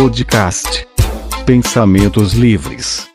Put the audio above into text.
Podcast. Pensamentos livres.